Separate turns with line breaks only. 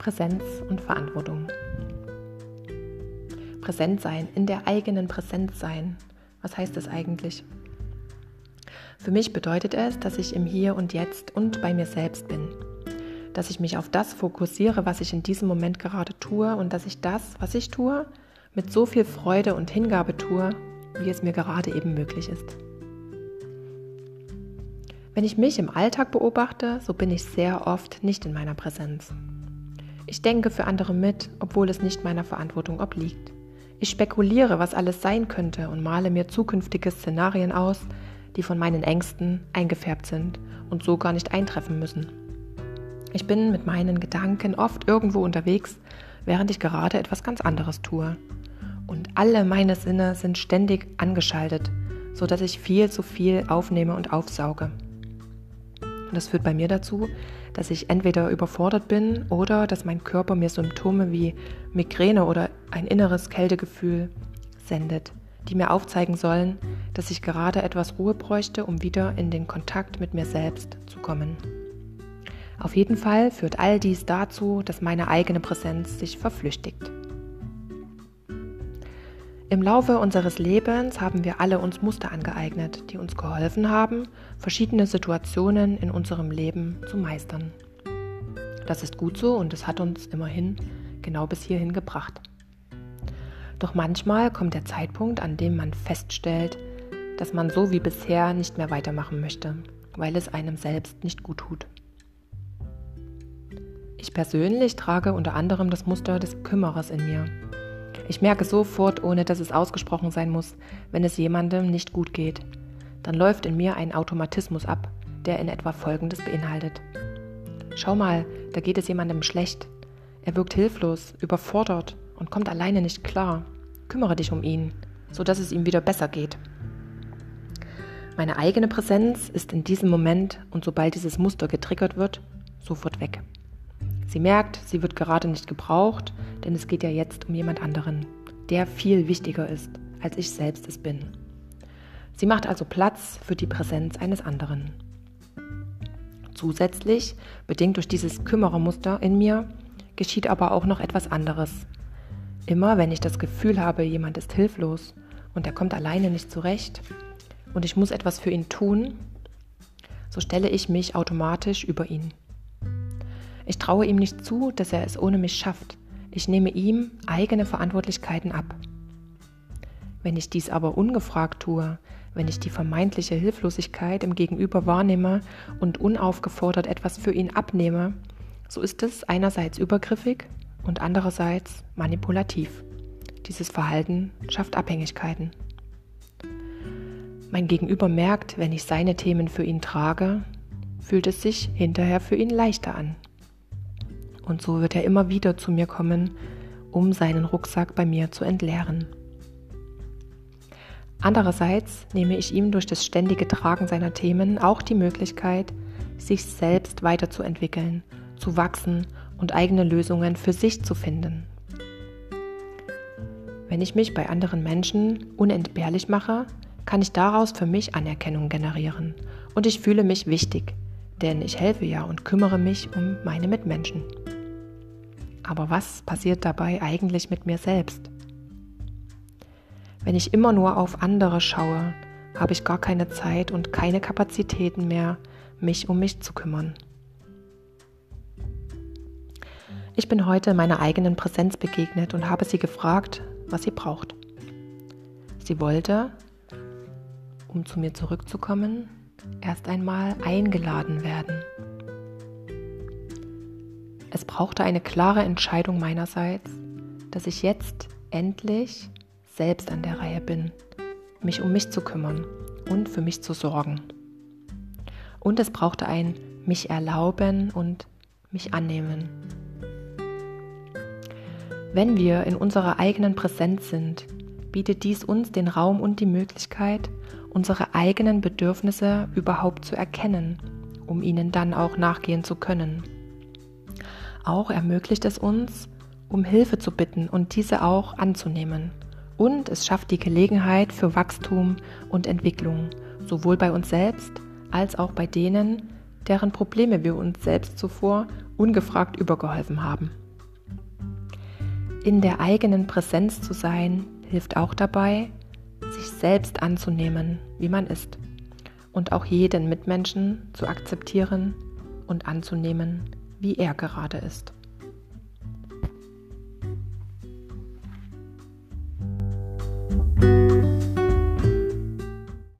Präsenz und Verantwortung. Präsent sein, in der eigenen Präsenz sein. Was heißt das eigentlich? Für mich bedeutet es, dass ich im Hier und Jetzt und bei mir selbst bin. Dass ich mich auf das fokussiere, was ich in diesem Moment gerade tue und dass ich das, was ich tue, mit so viel Freude und Hingabe tue, wie es mir gerade eben möglich ist. Wenn ich mich im Alltag beobachte, so bin ich sehr oft nicht in meiner Präsenz. Ich denke für andere mit, obwohl es nicht meiner Verantwortung obliegt. Ich spekuliere, was alles sein könnte und male mir zukünftige Szenarien aus, die von meinen Ängsten eingefärbt sind und so gar nicht eintreffen müssen. Ich bin mit meinen Gedanken oft irgendwo unterwegs, während ich gerade etwas ganz anderes tue. Und alle meine Sinne sind ständig angeschaltet, sodass ich viel zu viel aufnehme und aufsauge. Und das führt bei mir dazu, dass ich entweder überfordert bin oder dass mein Körper mir Symptome wie Migräne oder ein inneres Kältegefühl sendet, die mir aufzeigen sollen, dass ich gerade etwas Ruhe bräuchte, um wieder in den Kontakt mit mir selbst zu kommen. Auf jeden Fall führt all dies dazu, dass meine eigene Präsenz sich verflüchtigt. Im Laufe unseres Lebens haben wir alle uns Muster angeeignet, die uns geholfen haben, verschiedene Situationen in unserem Leben zu meistern. Das ist gut so und es hat uns immerhin genau bis hierhin gebracht. Doch manchmal kommt der Zeitpunkt, an dem man feststellt, dass man so wie bisher nicht mehr weitermachen möchte, weil es einem selbst nicht gut tut. Ich persönlich trage unter anderem das Muster des Kümmerers in mir ich merke sofort, ohne dass es ausgesprochen sein muss, wenn es jemandem nicht gut geht. Dann läuft in mir ein Automatismus ab, der in etwa Folgendes beinhaltet. Schau mal, da geht es jemandem schlecht. Er wirkt hilflos, überfordert und kommt alleine nicht klar. Kümmere dich um ihn, sodass es ihm wieder besser geht. Meine eigene Präsenz ist in diesem Moment und sobald dieses Muster getriggert wird, sofort weg. Sie merkt, sie wird gerade nicht gebraucht, denn es geht ja jetzt um jemand anderen, der viel wichtiger ist, als ich selbst es bin. Sie macht also Platz für die Präsenz eines anderen. Zusätzlich, bedingt durch dieses Kümmerermuster in mir, geschieht aber auch noch etwas anderes. Immer wenn ich das Gefühl habe, jemand ist hilflos und er kommt alleine nicht zurecht und ich muss etwas für ihn tun, so stelle ich mich automatisch über ihn. Ich traue ihm nicht zu, dass er es ohne mich schafft. Ich nehme ihm eigene Verantwortlichkeiten ab. Wenn ich dies aber ungefragt tue, wenn ich die vermeintliche Hilflosigkeit im Gegenüber wahrnehme und unaufgefordert etwas für ihn abnehme, so ist es einerseits übergriffig und andererseits manipulativ. Dieses Verhalten schafft Abhängigkeiten. Mein Gegenüber merkt, wenn ich seine Themen für ihn trage, fühlt es sich hinterher für ihn leichter an. Und so wird er immer wieder zu mir kommen, um seinen Rucksack bei mir zu entleeren. Andererseits nehme ich ihm durch das ständige Tragen seiner Themen auch die Möglichkeit, sich selbst weiterzuentwickeln, zu wachsen und eigene Lösungen für sich zu finden. Wenn ich mich bei anderen Menschen unentbehrlich mache, kann ich daraus für mich Anerkennung generieren und ich fühle mich wichtig, denn ich helfe ja und kümmere mich um meine Mitmenschen. Aber was passiert dabei eigentlich mit mir selbst? Wenn ich immer nur auf andere schaue, habe ich gar keine Zeit und keine Kapazitäten mehr, mich um mich zu kümmern. Ich bin heute meiner eigenen Präsenz begegnet und habe sie gefragt, was sie braucht. Sie wollte, um zu mir zurückzukommen, erst einmal eingeladen werden. Es brauchte eine klare Entscheidung meinerseits, dass ich jetzt endlich selbst an der Reihe bin, mich um mich zu kümmern und für mich zu sorgen. Und es brauchte ein mich erlauben und mich annehmen. Wenn wir in unserer eigenen Präsenz sind, bietet dies uns den Raum und die Möglichkeit, unsere eigenen Bedürfnisse überhaupt zu erkennen, um ihnen dann auch nachgehen zu können. Auch ermöglicht es uns, um Hilfe zu bitten und diese auch anzunehmen. Und es schafft die Gelegenheit für Wachstum und Entwicklung, sowohl bei uns selbst als auch bei denen, deren Probleme wir uns selbst zuvor ungefragt übergeholfen haben. In der eigenen Präsenz zu sein, hilft auch dabei, selbst anzunehmen, wie man ist. Und auch jeden Mitmenschen zu akzeptieren und anzunehmen, wie er gerade ist.